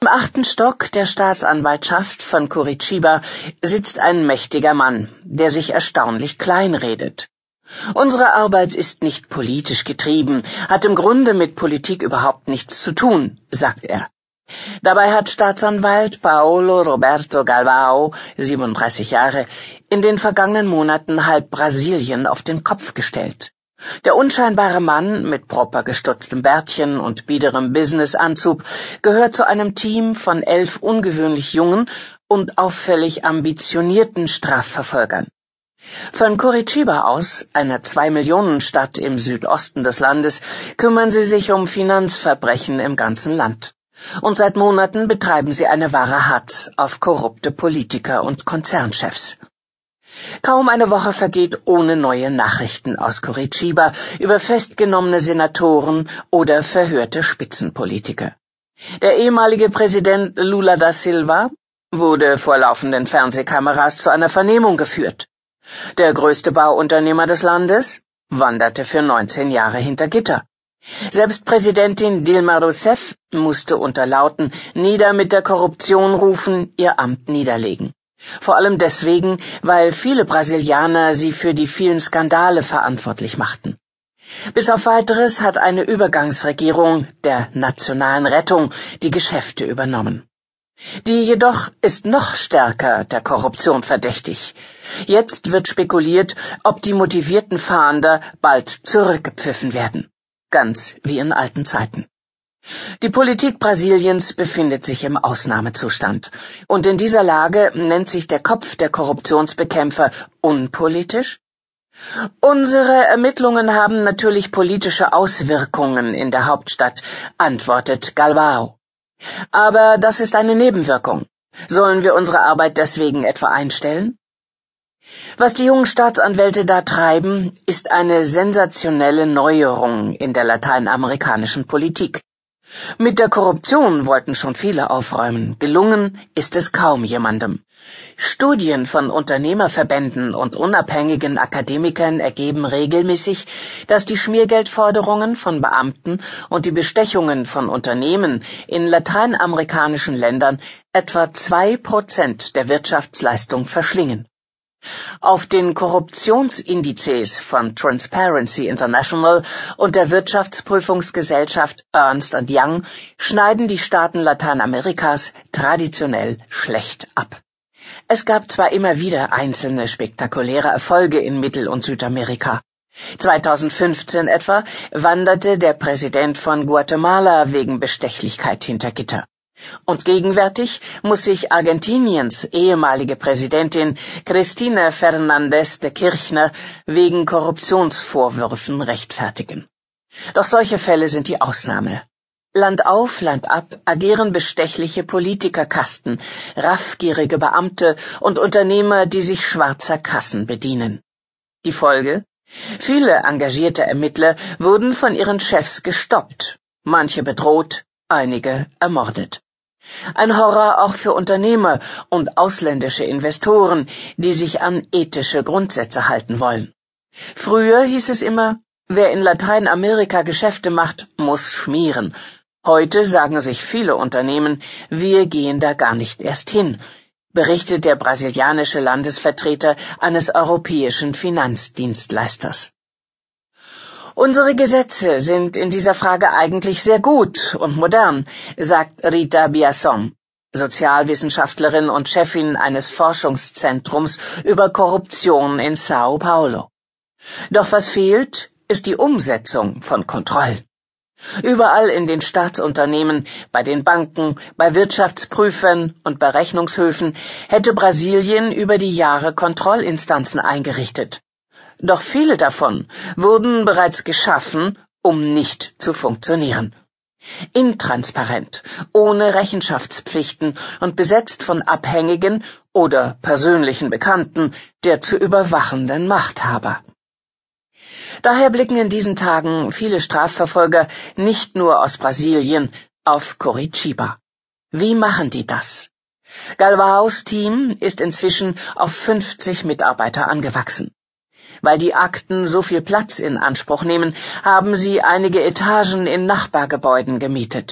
Im achten Stock der Staatsanwaltschaft von Curitiba sitzt ein mächtiger Mann, der sich erstaunlich klein redet. Unsere Arbeit ist nicht politisch getrieben, hat im Grunde mit Politik überhaupt nichts zu tun, sagt er. Dabei hat Staatsanwalt Paolo Roberto Galvao, 37 Jahre, in den vergangenen Monaten halb Brasilien auf den Kopf gestellt. Der unscheinbare Mann mit proper gestutztem Bärtchen und biederem Businessanzug gehört zu einem Team von elf ungewöhnlich jungen und auffällig ambitionierten Strafverfolgern. Von Curitiba aus, einer Zwei-Millionen-Stadt im Südosten des Landes, kümmern sie sich um Finanzverbrechen im ganzen Land. Und seit Monaten betreiben sie eine wahre Hatz auf korrupte Politiker und Konzernchefs. Kaum eine Woche vergeht ohne neue Nachrichten aus Curitiba über festgenommene Senatoren oder verhörte Spitzenpolitiker. Der ehemalige Präsident Lula da Silva wurde vor laufenden Fernsehkameras zu einer Vernehmung geführt. Der größte Bauunternehmer des Landes wanderte für 19 Jahre hinter Gitter. Selbst Präsidentin Dilma Rousseff musste unter lauten Nieder mit der Korruption rufen ihr Amt niederlegen. Vor allem deswegen, weil viele Brasilianer sie für die vielen Skandale verantwortlich machten. Bis auf weiteres hat eine Übergangsregierung der nationalen Rettung die Geschäfte übernommen. Die jedoch ist noch stärker der Korruption verdächtig. Jetzt wird spekuliert, ob die motivierten Fahnder bald zurückgepfiffen werden. Ganz wie in alten Zeiten. Die Politik Brasiliens befindet sich im Ausnahmezustand, und in dieser Lage nennt sich der Kopf der Korruptionsbekämpfer unpolitisch? Unsere Ermittlungen haben natürlich politische Auswirkungen in der Hauptstadt, antwortet Galvao. Aber das ist eine Nebenwirkung. Sollen wir unsere Arbeit deswegen etwa einstellen? Was die jungen Staatsanwälte da treiben, ist eine sensationelle Neuerung in der lateinamerikanischen Politik. Mit der Korruption wollten schon viele aufräumen, gelungen ist es kaum jemandem. Studien von Unternehmerverbänden und unabhängigen Akademikern ergeben regelmäßig, dass die Schmiergeldforderungen von Beamten und die Bestechungen von Unternehmen in lateinamerikanischen Ländern etwa zwei Prozent der Wirtschaftsleistung verschlingen. Auf den Korruptionsindizes von Transparency International und der Wirtschaftsprüfungsgesellschaft Ernst Young schneiden die Staaten Lateinamerikas traditionell schlecht ab. Es gab zwar immer wieder einzelne spektakuläre Erfolge in Mittel- und Südamerika. 2015 etwa wanderte der Präsident von Guatemala wegen Bestechlichkeit hinter Gitter. Und gegenwärtig muss sich Argentiniens ehemalige Präsidentin Cristina Fernandez de Kirchner wegen Korruptionsvorwürfen rechtfertigen. Doch solche Fälle sind die Ausnahme. Land auf, Land ab agieren bestechliche Politikerkasten, raffgierige Beamte und Unternehmer, die sich schwarzer Kassen bedienen. Die Folge? Viele engagierte Ermittler wurden von ihren Chefs gestoppt, manche bedroht, einige ermordet. Ein Horror auch für Unternehmer und ausländische Investoren, die sich an ethische Grundsätze halten wollen. Früher hieß es immer, wer in Lateinamerika Geschäfte macht, muss schmieren. Heute sagen sich viele Unternehmen, wir gehen da gar nicht erst hin, berichtet der brasilianische Landesvertreter eines europäischen Finanzdienstleisters. Unsere Gesetze sind in dieser Frage eigentlich sehr gut und modern, sagt Rita Biasson, Sozialwissenschaftlerin und Chefin eines Forschungszentrums über Korruption in Sao Paulo. Doch was fehlt, ist die Umsetzung von Kontrollen. Überall in den Staatsunternehmen, bei den Banken, bei Wirtschaftsprüfern und bei Rechnungshöfen hätte Brasilien über die Jahre Kontrollinstanzen eingerichtet doch viele davon wurden bereits geschaffen, um nicht zu funktionieren. Intransparent, ohne Rechenschaftspflichten und besetzt von Abhängigen oder persönlichen Bekannten der zu überwachenden Machthaber. Daher blicken in diesen Tagen viele Strafverfolger nicht nur aus Brasilien auf Curitiba. Wie machen die das? Galvaos Team ist inzwischen auf 50 Mitarbeiter angewachsen. Weil die Akten so viel Platz in Anspruch nehmen, haben sie einige Etagen in Nachbargebäuden gemietet.